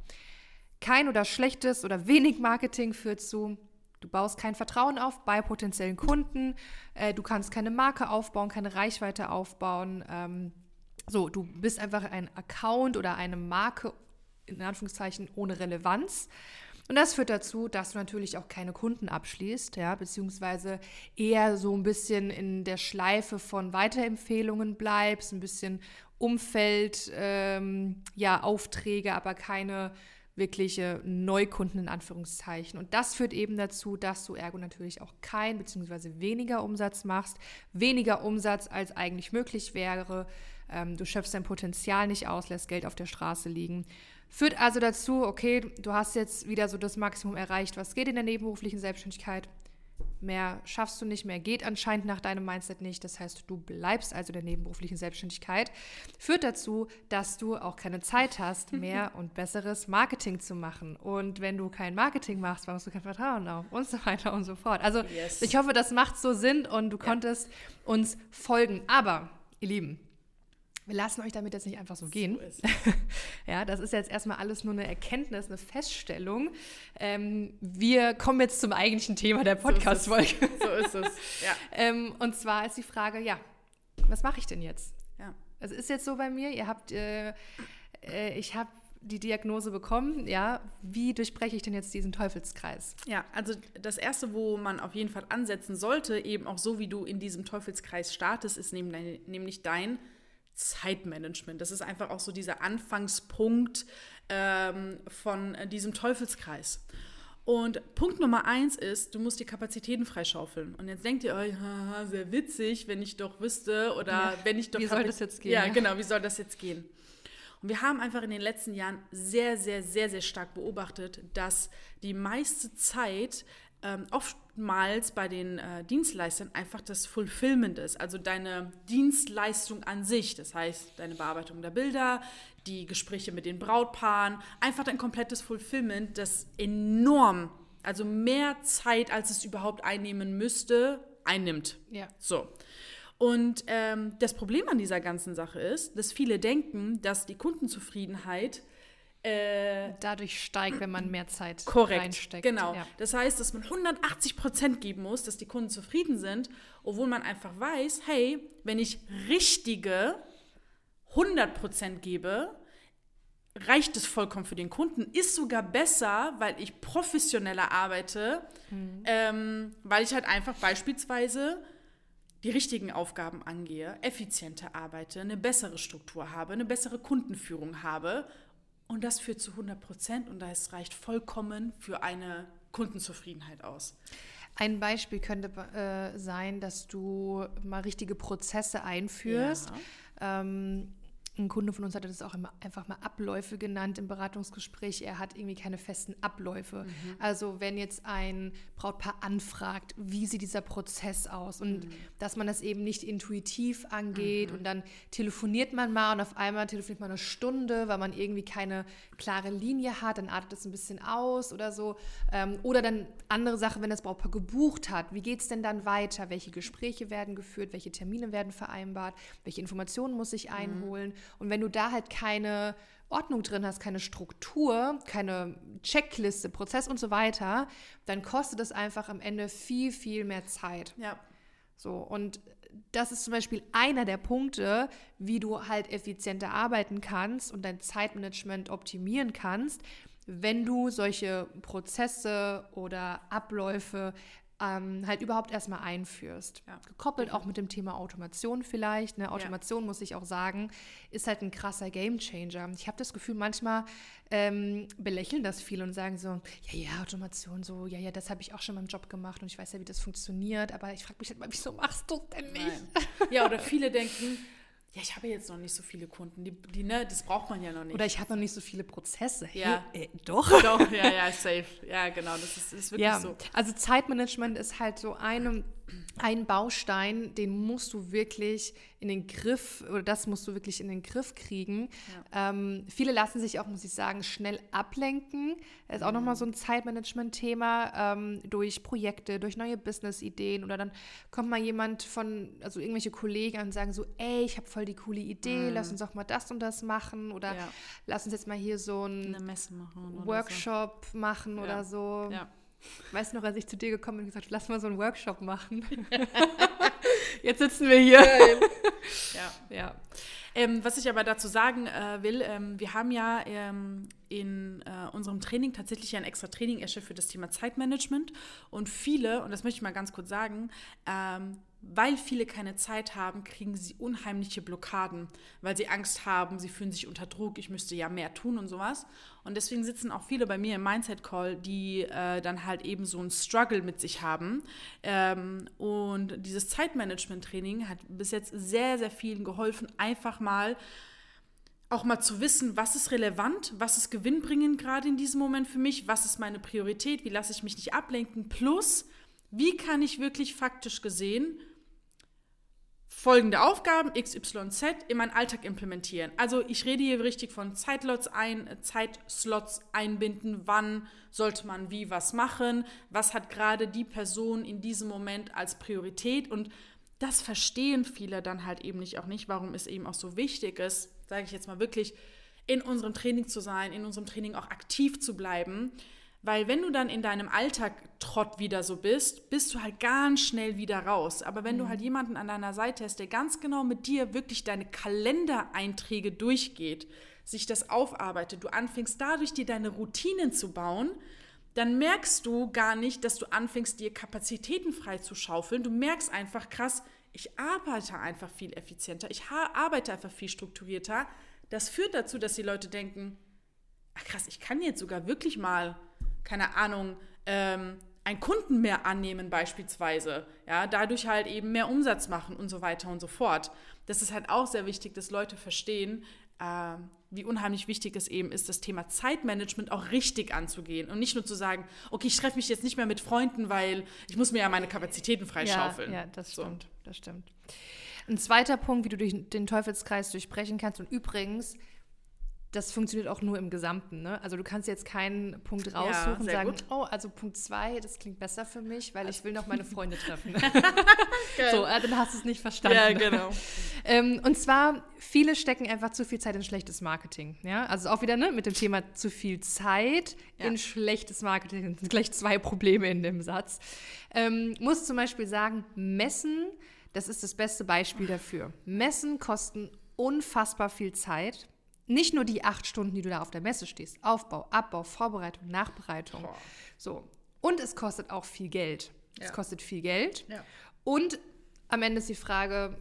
Kein oder schlechtes oder wenig Marketing führt zu, du baust kein Vertrauen auf bei potenziellen Kunden, äh, du kannst keine Marke aufbauen, keine Reichweite aufbauen. Ähm, so, du bist einfach ein Account oder eine Marke, in Anführungszeichen, ohne Relevanz. Und das führt dazu, dass du natürlich auch keine Kunden abschließt, ja, beziehungsweise eher so ein bisschen in der Schleife von Weiterempfehlungen bleibst, ein bisschen Umfeld, ähm, ja, Aufträge, aber keine wirkliche Neukunden in Anführungszeichen. Und das führt eben dazu, dass du ergo natürlich auch kein beziehungsweise weniger Umsatz machst, weniger Umsatz als eigentlich möglich wäre ähm, du schöpfst dein Potenzial nicht aus, lässt Geld auf der Straße liegen. Führt also dazu, okay, du hast jetzt wieder so das Maximum erreicht, was geht in der nebenberuflichen Selbstständigkeit. Mehr schaffst du nicht, mehr geht anscheinend nach deinem Mindset nicht. Das heißt, du bleibst also in der nebenberuflichen Selbstständigkeit. Führt dazu, dass du auch keine Zeit hast, mehr und besseres Marketing zu machen. Und wenn du kein Marketing machst, baust du kein Vertrauen auf und so weiter und so fort. Also yes. ich hoffe, das macht so Sinn und du ja. konntest uns folgen. Aber, ihr Lieben, wir lassen euch damit jetzt nicht einfach so gehen. So ja, das ist jetzt erstmal alles nur eine Erkenntnis, eine Feststellung. Ähm, wir kommen jetzt zum eigentlichen Thema der Podcast-Folge. So, ist es. Ja. ähm, und zwar ist die Frage, ja, was mache ich denn jetzt? Ja. Es ist jetzt so bei mir, ihr habt, äh, äh, ich habe die Diagnose bekommen, ja, wie durchbreche ich denn jetzt diesen Teufelskreis? Ja, also das Erste, wo man auf jeden Fall ansetzen sollte, eben auch so, wie du in diesem Teufelskreis startest, ist nämlich dein Zeitmanagement. Das ist einfach auch so dieser Anfangspunkt ähm, von äh, diesem Teufelskreis. Und Punkt Nummer eins ist, du musst die Kapazitäten freischaufeln. Und jetzt denkt ihr euch, haha, sehr witzig, wenn ich doch wüsste oder ja, wenn ich doch. Wie soll das jetzt gehen? Ja, ja, genau, wie soll das jetzt gehen? Und wir haben einfach in den letzten Jahren sehr, sehr, sehr, sehr stark beobachtet, dass die meiste Zeit ähm, oftmals bei den äh, Dienstleistern einfach das Fulfillment ist, also deine Dienstleistung an sich, das heißt deine Bearbeitung der Bilder, die Gespräche mit den Brautpaaren, einfach dein komplettes Fulfillment, das enorm, also mehr Zeit, als es überhaupt einnehmen müsste, einnimmt. Ja. So. Und ähm, das Problem an dieser ganzen Sache ist, dass viele denken, dass die Kundenzufriedenheit äh, dadurch steigt, wenn man mehr Zeit korrekt, reinsteckt. Genau. Ja. Das heißt, dass man 180 Prozent geben muss, dass die Kunden zufrieden sind, obwohl man einfach weiß, hey, wenn ich richtige 100 Prozent gebe, reicht es vollkommen für den Kunden, ist sogar besser, weil ich professioneller arbeite, mhm. ähm, weil ich halt einfach beispielsweise die richtigen Aufgaben angehe, effizienter arbeite, eine bessere Struktur habe, eine bessere Kundenführung habe und das führt zu 100 Prozent und das reicht vollkommen für eine Kundenzufriedenheit aus. Ein Beispiel könnte äh, sein, dass du mal richtige Prozesse einführst. Ja. Ähm, ein Kunde von uns hatte das auch immer einfach mal Abläufe genannt im Beratungsgespräch. Er hat irgendwie keine festen Abläufe. Mhm. Also wenn jetzt ein Brautpaar anfragt, wie sieht dieser Prozess aus und mhm. dass man das eben nicht intuitiv angeht mhm. und dann telefoniert man mal und auf einmal telefoniert man eine Stunde, weil man irgendwie keine klare Linie hat, dann artet es ein bisschen aus oder so. Ähm, oder dann andere Sache, wenn das Brautpaar gebucht hat, wie geht es denn dann weiter? Welche Gespräche werden geführt? Welche Termine werden vereinbart? Welche Informationen muss ich mhm. einholen? Und wenn du da halt keine Ordnung drin hast, keine Struktur, keine Checkliste, Prozess und so weiter, dann kostet es einfach am Ende viel, viel mehr Zeit. Ja. So, und das ist zum Beispiel einer der Punkte, wie du halt effizienter arbeiten kannst und dein Zeitmanagement optimieren kannst, wenn du solche Prozesse oder Abläufe ähm, halt überhaupt erstmal einführst. Ja. Gekoppelt auch mit dem Thema Automation vielleicht. Ne? Automation, muss ich auch sagen, ist halt ein krasser Gamechanger. Ich habe das Gefühl, manchmal ähm, belächeln das viele und sagen so, ja, ja, Automation, so, ja, ja, das habe ich auch schon mal im Job gemacht und ich weiß ja, wie das funktioniert, aber ich frage mich halt mal, wieso machst du denn nicht? Nein. Ja, oder viele denken, ja, ich habe jetzt noch nicht so viele Kunden, die, die ne, das braucht man ja noch nicht. Oder ich habe noch nicht so viele Prozesse. Ja. Hey, äh, doch. Doch, ja, ja, safe. Ja, genau, das ist, das ist wirklich Ja, so. also Zeitmanagement ist halt so eine, ein Baustein, den musst du wirklich in den Griff, oder das musst du wirklich in den Griff kriegen. Ähm, viele lassen sich auch, muss ich sagen, schnell ablenken. Das ist auch nochmal so ein Zeitmanagement-Thema ähm, durch Projekte, durch neue Business-Ideen oder dann kommt mal jemand von, also irgendwelche Kollegen an und sagen so, ey, ich habe voll die coole Idee, lass uns doch mal das und das machen oder Ja. lass uns jetzt mal hier so ein Messe machen. oder Workshop machen Ja. oder so. So. Weißt du noch, als ich zu dir gekommen bin und gesagt, lass mal so einen Workshop machen. Jetzt sitzen wir hier. ja. Ja. Ähm, was ich aber dazu sagen äh, will, ähm, wir haben ja ähm, in äh, unserem Training tatsächlich ein extra Training erstellt für das Thema Zeitmanagement. Und viele, und das möchte ich mal ganz kurz sagen, ähm, weil viele keine Zeit haben, kriegen sie unheimliche Blockaden, weil sie Angst haben, sie fühlen sich unter Druck, ich müsste ja mehr tun und sowas. Und deswegen sitzen auch viele bei mir im Mindset Call, die äh, dann halt eben so einen Struggle mit sich haben. Ähm, und dieses Zeitmanagement-Training hat bis jetzt sehr, sehr vielen geholfen, einfach mal auch mal zu wissen, was ist relevant, was ist gewinnbringend gerade in diesem Moment für mich, was ist meine Priorität, wie lasse ich mich nicht ablenken, plus wie kann ich wirklich faktisch gesehen folgende Aufgaben XYZ in meinen Alltag implementieren. Also ich rede hier richtig von Zeitlots ein, Zeitslots einbinden, wann sollte man wie was machen, was hat gerade die Person in diesem Moment als Priorität und das verstehen viele dann halt eben nicht auch nicht, warum es eben auch so wichtig ist, sage ich jetzt mal wirklich, in unserem Training zu sein, in unserem Training auch aktiv zu bleiben. Weil wenn du dann in deinem Alltag Trott wieder so bist, bist du halt ganz schnell wieder raus. Aber wenn du halt jemanden an deiner Seite hast, der ganz genau mit dir wirklich deine Kalendereinträge durchgeht, sich das aufarbeitet, du anfängst dadurch dir deine Routinen zu bauen, dann merkst du gar nicht, dass du anfängst, dir Kapazitäten frei zu schaufeln. Du merkst einfach, krass, ich arbeite einfach viel effizienter, ich arbeite einfach viel strukturierter. Das führt dazu, dass die Leute denken, ach krass, ich kann jetzt sogar wirklich mal, keine Ahnung, ähm, einen Kunden mehr annehmen beispielsweise. Ja, dadurch halt eben mehr Umsatz machen und so weiter und so fort. Das ist halt auch sehr wichtig, dass Leute verstehen, äh, wie unheimlich wichtig es eben ist, das Thema Zeitmanagement auch richtig anzugehen und nicht nur zu sagen, okay, ich treffe mich jetzt nicht mehr mit Freunden, weil ich muss mir ja meine Kapazitäten freischaufeln. Ja, ja, das So. stimmt, das stimmt. Ein zweiter Punkt, wie du durch den Teufelskreis durchbrechen kannst und übrigens, das funktioniert auch nur im Gesamten. Ne? Also du kannst jetzt keinen Punkt Ja, raussuchen und sehr sagen, gut. oh, also Punkt zwei, das klingt besser für mich, weil ich will noch meine Freunde treffen. so, äh, dann hast du es nicht verstanden. Ja, genau. Ähm, und zwar, viele stecken einfach zu viel Zeit in schlechtes Marketing. Ja? Also auch wieder ne, mit dem Thema zu viel Zeit Ja. in schlechtes Marketing. Das sind gleich zwei Probleme in dem Satz. Ähm, muss zum Beispiel sagen, Messen, das ist das beste Beispiel dafür. Messen kosten unfassbar viel Zeit. Nicht nur die acht Stunden, die du da auf der Messe stehst. Aufbau, Abbau, Vorbereitung, Nachbereitung. Boah. So. Und es kostet auch viel Geld. Es Ja. kostet viel Geld. Ja. Und am Ende ist die Frage,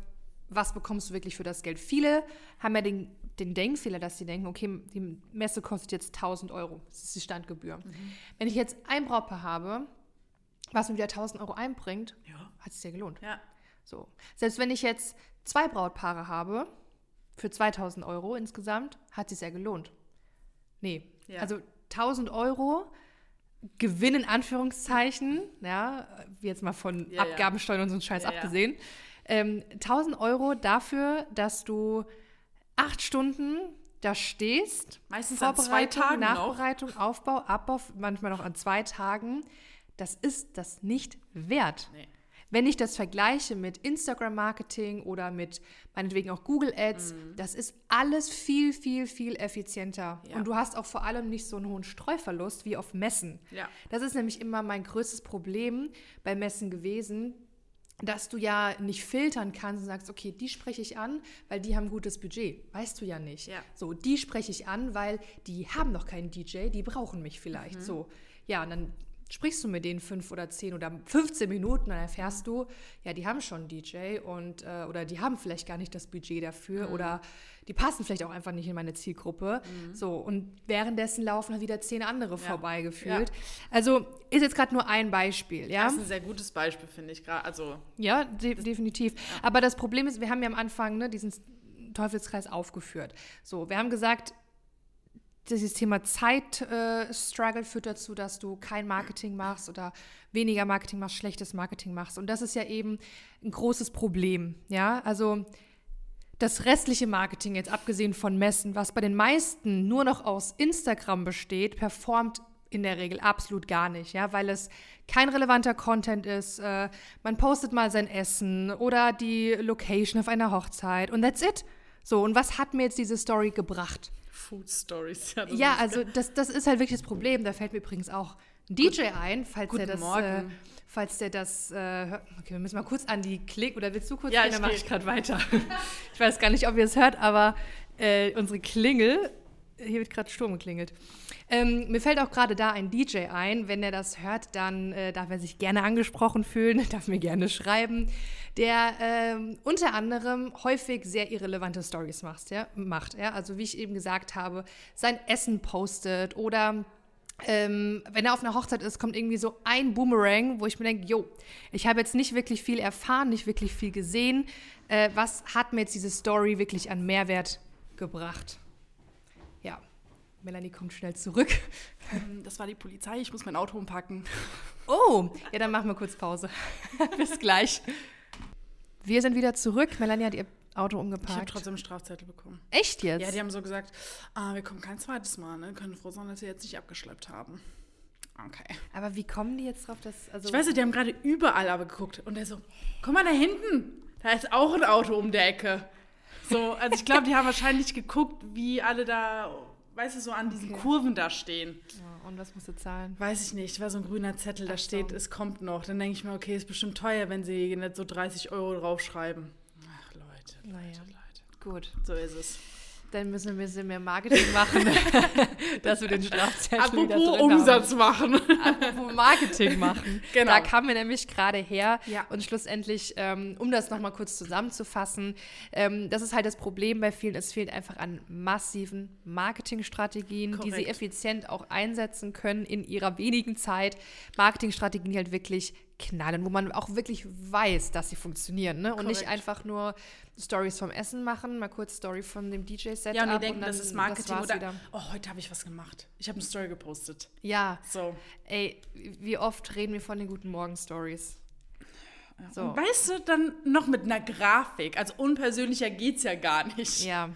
was bekommst du wirklich für das Geld? Viele haben ja den, den Denkfehler, dass sie denken, okay, die Messe kostet jetzt 1000 Euro. Das ist die Standgebühr. Wenn ich jetzt ein Brautpaar habe, was mir wieder 1000 Euro einbringt, Ja. hat es dir gelohnt. Ja. So. Selbst wenn ich jetzt zwei Brautpaare habe, für 2000 Euro insgesamt, hat es sich ja gelohnt. Nee. Ja. Also 1000 Euro Gewinn in Anführungszeichen, ja, wie jetzt mal von Ja. Abgabensteuern und so einen Scheiß Ja, abgesehen. Ähm, 1000 Euro dafür, dass du acht Stunden da stehst. Meistens an zwei Tagen noch. Nachbereitung, Aufbau, Abbau, manchmal noch an zwei Tagen. Das ist das nicht wert. Nee. Wenn ich das vergleiche mit Instagram-Marketing oder mit meinetwegen auch Google Ads, das ist alles viel, viel, viel effizienter. Mhm. Ja. Und du hast auch vor allem nicht so einen hohen Streuverlust wie auf Messen. Ja. Das ist nämlich immer mein größtes Problem bei Messen gewesen, dass du ja nicht filtern kannst und sagst, okay, die spreche ich an, weil die haben gutes Budget. Weißt du ja nicht. Ja. So, die spreche ich an, weil die haben noch keinen DJ, die brauchen mich vielleicht. Mhm. So, ja, und dann sprichst du mit denen fünf oder zehn oder 15 Minuten, dann erfährst du, ja, die haben schon einen DJ und äh, oder die haben vielleicht gar nicht das Budget dafür mhm. oder die passen vielleicht auch einfach nicht in meine Zielgruppe. Mhm. So, und währenddessen laufen wieder zehn andere ja. vorbeigefühlt. Ja. Also ist jetzt gerade nur ein Beispiel, ja. Das ist ein sehr gutes Beispiel, finde ich gerade. Also, ja, de definitiv. Ja. Aber das Problem ist, wir haben ja am Anfang ne, diesen Teufelskreis aufgeführt. So, wir haben gesagt, dieses Thema Zeitstruggle äh, führt dazu, dass du kein Marketing machst oder weniger Marketing machst, schlechtes Marketing machst. Und das ist ja eben ein großes Problem. Ja, also das restliche Marketing, jetzt abgesehen von Messen, was bei den meisten nur noch aus Instagram besteht, performt in der Regel absolut gar nicht, ja, weil es kein relevanter Content ist. Äh, man postet mal sein Essen oder die Location auf einer Hochzeit und that's it. So, und was hat mir jetzt diese Story gebracht? Food Stories. Ja, ja also das, das ist halt wirklich das Problem. Da fällt mir übrigens auch ein DJ Gut, ein, falls der das, äh, falls der das, äh, okay, wir müssen mal kurz an die Klick, oder willst du kurz ja, gehen, dann mache ich gerade weiter. ich weiß gar nicht, ob ihr es hört, aber äh, unsere Klingel, hier wird gerade Sturm geklingelt. Ähm, mir fällt auch gerade da ein DJ ein. Wenn er das hört, dann äh, darf er sich gerne angesprochen fühlen, darf mir gerne schreiben, der ähm, unter anderem häufig sehr irrelevante Stories macht. Ja? macht ja? Also wie ich eben gesagt habe, sein Essen postet oder ähm, wenn er auf einer Hochzeit ist, kommt irgendwie so ein Boomerang, wo ich mir denke, jo, ich habe jetzt nicht wirklich viel erfahren, nicht wirklich viel gesehen. Äh, was hat mir jetzt diese Story wirklich an Mehrwert gebracht? Melanie kommt schnell zurück. Ähm, das war die Polizei, ich muss mein Auto umpacken. Oh, ja, dann machen wir kurz Pause. Bis gleich. Wir sind wieder zurück. Melanie hat ihr Auto umgeparkt. Ich habe trotzdem einen Strafzettel bekommen. Echt jetzt? Ja, die haben so gesagt, ah, wir kommen kein zweites Mal, ne? Können froh sein, dass sie jetzt nicht abgeschleppt haben. Okay. Aber wie kommen die jetzt drauf, dass. Also ich weiß nicht, die haben gerade überall aber geguckt. Und der so, komm mal da hinten. Da ist auch ein Auto um der Ecke. So, also ich glaube, die haben wahrscheinlich geguckt, wie alle da, weißt du, so an diesen okay. Kurven da stehen. Ja, und was musst du zahlen? Weiß ich nicht. War so ein grüner Zettel, da Ach steht, so. es kommt noch. Dann denke ich mir, okay, ist bestimmt teuer, wenn sie nicht so 30 Euro draufschreiben. Leute, naja. Leute. Gut. So ist es. Dann müssen wir ein bisschen mehr Marketing machen, dass wir den Strafzettel Apropos wieder drin Umsatz haben. machen. Apropos Marketing machen. Genau. Da kamen wir nämlich gerade her. Ja. Und schlussendlich, ähm, um das nochmal kurz zusammenzufassen, ähm, das ist halt das Problem bei vielen. Es fehlt einfach an massiven Marketingstrategien, Korrekt. die sie effizient auch einsetzen können in ihrer wenigen Zeit. Marketingstrategien, die halt wirklich knallen, wo man auch wirklich weiß, dass sie funktionieren. Ne? Und nicht einfach nur Stories vom Essen machen, mal kurz Story von dem DJ-Set. Ja, und die denken, und das ist Marketing das oder, wieder. oh, heute habe ich was gemacht. Ich habe eine Story gepostet. Ja. So. Ey, wie oft reden wir von den Guten Morgen-Stories? So. Und weißt du, dann noch mit einer Grafik. Also unpersönlicher geht es ja gar nicht. Ja.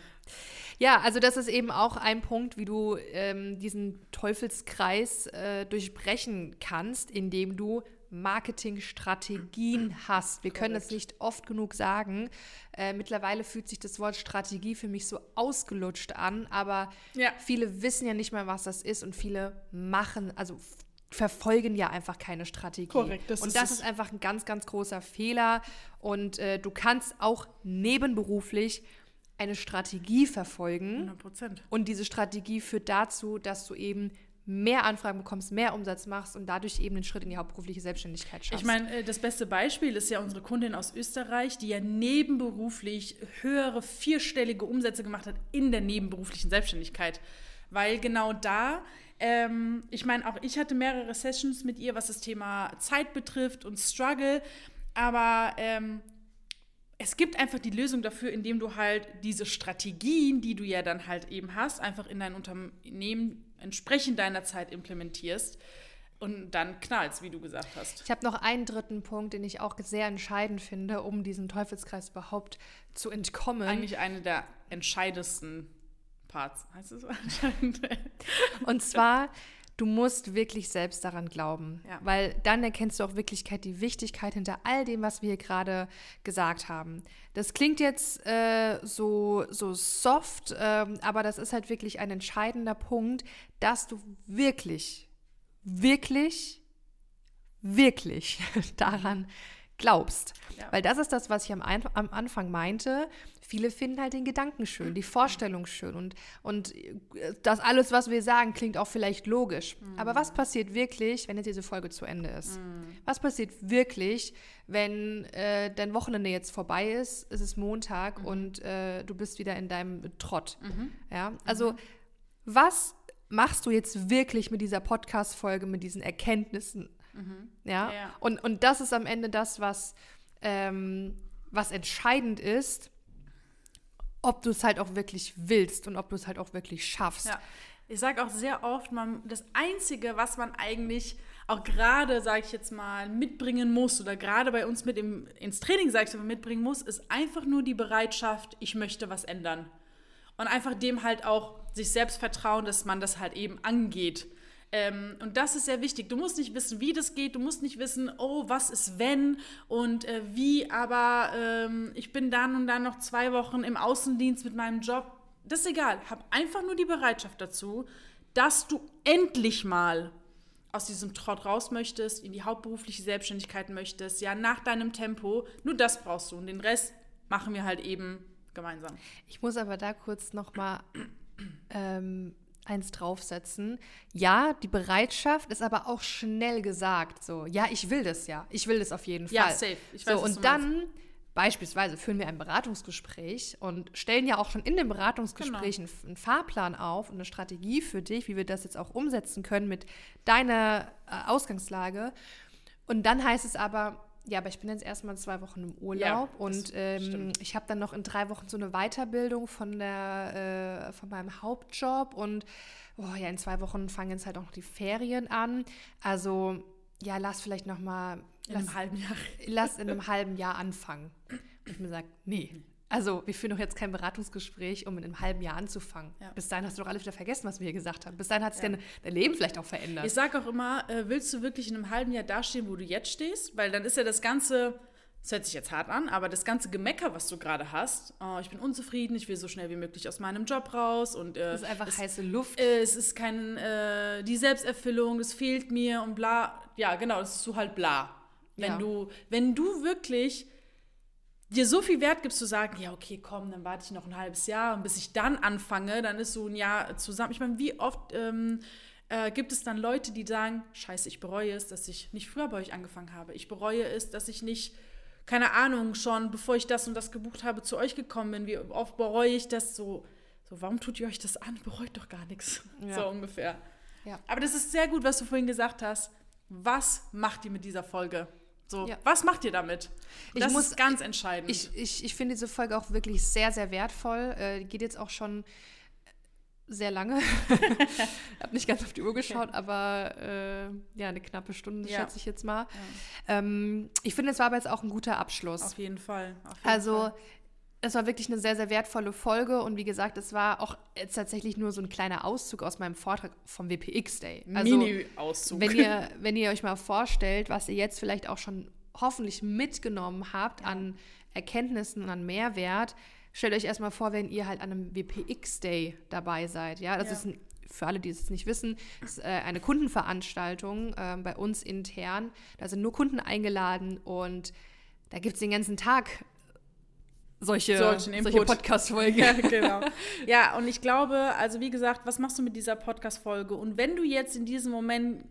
Ja, also das ist eben auch ein Punkt, wie du ähm, diesen Teufelskreis äh, durchbrechen kannst, indem du Marketingstrategien hast. Wir können es nicht oft genug sagen. Äh, mittlerweile fühlt sich das Wort Strategie für mich so ausgelutscht an, aber ja. viele wissen ja nicht mal, was das ist und viele machen, also verfolgen ja einfach keine Strategie. Korrekt. Das und das ist einfach ein ganz, ganz großer Fehler. Und äh, du kannst auch nebenberuflich eine Strategie verfolgen. 100 Prozent. Und diese Strategie führt dazu, dass du eben mehr Anfragen bekommst, mehr Umsatz machst und dadurch eben den Schritt in die hauptberufliche Selbstständigkeit schaffst. Ich meine, äh, das beste Beispiel ist ja unsere Kundin aus Österreich, die ja nebenberuflich höhere vierstellige Umsätze gemacht hat in der nebenberuflichen Selbstständigkeit. Weil genau da, ähm, ich meine, auch ich hatte mehrere Sessions mit ihr, was das Thema Zeit betrifft und Struggle, aber ähm, es gibt einfach die Lösung dafür, indem du halt diese Strategien, die du ja dann halt eben hast, einfach in dein Unternehmen entsprechend deiner Zeit implementierst und dann knallst, wie du gesagt hast. Ich habe noch einen dritten Punkt, den ich auch sehr entscheidend finde, um diesem Teufelskreis überhaupt zu entkommen. Eigentlich eine der entscheidendsten Parts, heißt es anscheinend. und zwar du musst wirklich selbst daran glauben, ja. weil dann erkennst du auch Wirklichkeit die Wichtigkeit hinter all dem, was wir hier gerade gesagt haben. Das klingt jetzt äh, so, so soft, äh, aber das ist halt wirklich ein entscheidender Punkt, dass du wirklich, wirklich, wirklich daran glaubst. Ja. Weil das ist das, was ich am, am, Anfang meinte. Viele finden halt den Gedanken schön, die Vorstellung schön und, und äh, das alles, was wir sagen, klingt auch vielleicht logisch. Mhm. Aber was passiert wirklich, wenn jetzt diese Folge zu Ende ist? Mhm. Was passiert wirklich, wenn äh, dein Wochenende jetzt vorbei ist, es ist Montag mhm. und äh, du bist wieder in deinem Trott? Mhm. Ja, also mhm. was machst du jetzt wirklich mit dieser Podcast-Folge, mit diesen Erkenntnissen? Mhm. Ja? ja? Und, und das ist am Ende das, was, ähm, was entscheidend ist, ob du es halt auch wirklich willst und ob du es halt auch wirklich schaffst. Ja. Ich sage auch sehr oft, man, das Einzige, was man eigentlich auch gerade, sage ich jetzt mal, mitbringen muss oder gerade bei uns mit im, ins Training, sage ich mal, mitbringen muss, ist einfach nur die Bereitschaft, ich möchte was ändern. Und einfach dem halt auch sich selbst vertrauen, dass man das halt eben angeht. Ähm, und das ist sehr wichtig. Du musst nicht wissen, wie das geht. Du musst nicht wissen, oh, was ist wenn und äh, wie, aber ähm, ich bin dann und dann noch zwei Wochen im Außendienst mit meinem Job. Das ist egal. Hab einfach nur die Bereitschaft dazu, dass du endlich mal aus diesem Trott raus möchtest, in die hauptberufliche Selbstständigkeit möchtest, ja, nach deinem Tempo. Nur das brauchst du und den Rest machen wir halt eben gemeinsam. Ich muss aber da kurz noch mal ähm, eins draufsetzen. Ja, die Bereitschaft ist aber auch schnell gesagt. So, ja, ich will das ja. Ich will das auf jeden Fall. Ja, safe. Ich weiß, so, und dann beispielsweise führen wir ein Beratungsgespräch und stellen ja auch schon in dem Beratungsgespräch genau. einen, einen, Fahrplan auf und eine Strategie für dich, wie wir das jetzt auch umsetzen können mit deiner äh, Ausgangslage. Und dann heißt es aber, ja, aber ich bin jetzt erstmal zwei Wochen im Urlaub ja, und ähm, ich habe dann noch in drei Wochen so eine Weiterbildung von, der, äh, von meinem Hauptjob und oh, ja, in zwei Wochen fangen jetzt halt auch noch die Ferien an. Also ja, lass vielleicht noch mal in lass, einem halben Jahr. Lass in einem halben Jahr anfangen. Und ich mir sage, nee, also, wir führen doch jetzt kein Beratungsgespräch, um in einem halben Jahr anzufangen. Ja. Bis dahin hast du doch alle wieder vergessen, was wir hier gesagt haben. Bis dahin hat sich ja. dein, dein, Leben vielleicht auch verändert. Ich sage auch immer, äh, willst du wirklich in einem halben Jahr dastehen, wo du jetzt stehst? Weil dann ist ja das Ganze, das hört sich jetzt hart an, aber das ganze Gemecker, was du gerade hast, oh, ich bin unzufrieden, ich will so schnell wie möglich aus meinem Job raus und äh, das ist einfach es, heiße Luft. Äh, es ist kein, äh, die Selbsterfüllung, es fehlt mir und bla. Ja, genau, das ist so halt bla. Wenn ja. du, wenn du wirklich dir so viel Wert gibst zu sagen, ja, okay, komm, dann warte ich noch ein halbes Jahr und bis ich dann anfange, dann ist so ein Jahr zusammen. Ich meine, wie oft ähm, äh, gibt es dann Leute, die sagen, scheiße, ich bereue es, dass ich nicht früher bei euch angefangen habe. Ich bereue es, dass ich nicht, keine Ahnung, schon bevor ich das und das gebucht habe, zu euch gekommen bin. Wie oft bereue ich das so? So, warum tut ihr euch das an? Bereut doch gar nichts. Ja. So ungefähr. Ja. Aber das ist sehr gut, was du vorhin gesagt hast. Was macht ihr mit dieser Folge? So, ja. was macht ihr damit? Ich das muss, ist ganz entscheidend. Ich, ich, ich finde diese Folge auch wirklich sehr, sehr wertvoll. Äh, geht jetzt auch schon sehr lange. ich habe nicht ganz auf die Uhr geschaut, okay. aber äh, ja, eine knappe Stunde, ja. schätze ich jetzt mal. Ja. Ähm, ich finde, es war aber jetzt auch ein guter Abschluss. Auf jeden Fall. Auf jeden also, Fall es war wirklich eine sehr, sehr wertvolle Folge und wie gesagt, es war auch tatsächlich nur so ein kleiner Auszug aus meinem Vortrag vom WPX Day. Also, Mini-Auszug. Wenn ihr, wenn ihr euch mal vorstellt, was ihr jetzt vielleicht auch schon hoffentlich mitgenommen habt an Erkenntnissen und an Mehrwert, stellt euch erstmal vor, wenn ihr halt an einem WPX Day dabei seid. Ja, das ja. ist ein, für alle, die es nicht wissen, ist, äh, eine Kundenveranstaltung äh, bei uns intern. Da sind nur Kunden eingeladen und da gibt es den ganzen Tag solche, solche Podcast-Folgen. Ja, genau. ja, und ich glaube, also wie gesagt, was machst du mit dieser Podcast-Folge? Und wenn du jetzt in diesem Moment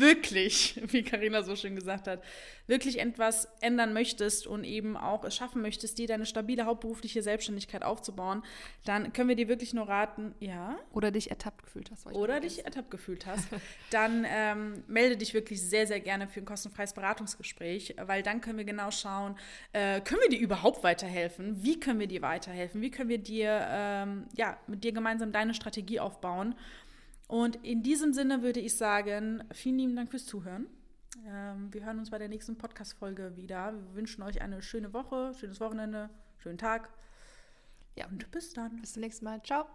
wirklich, wie Karina so schön gesagt hat, wirklich etwas ändern möchtest und eben auch es schaffen möchtest, dir deine stabile hauptberufliche Selbstständigkeit aufzubauen, dann können wir dir wirklich nur raten, ja. Oder dich ertappt gefühlt hast. Oder dich ertappt gefühlt hast. dann ähm, melde dich wirklich sehr, sehr gerne für ein kostenfreies Beratungsgespräch, weil dann können wir genau schauen, äh, können wir dir überhaupt weiterhelfen? Wie können wir dir weiterhelfen? Wie können wir dir, ähm, ja, mit dir gemeinsam deine Strategie aufbauen? Und in diesem Sinne würde ich sagen, vielen lieben Dank fürs Zuhören. Ähm, wir hören uns bei der nächsten Podcast-Folge wieder. Wir wünschen euch eine schöne Woche, schönes Wochenende, schönen Tag. Ja. Und bis dann. Bis zum nächsten Mal. Ciao.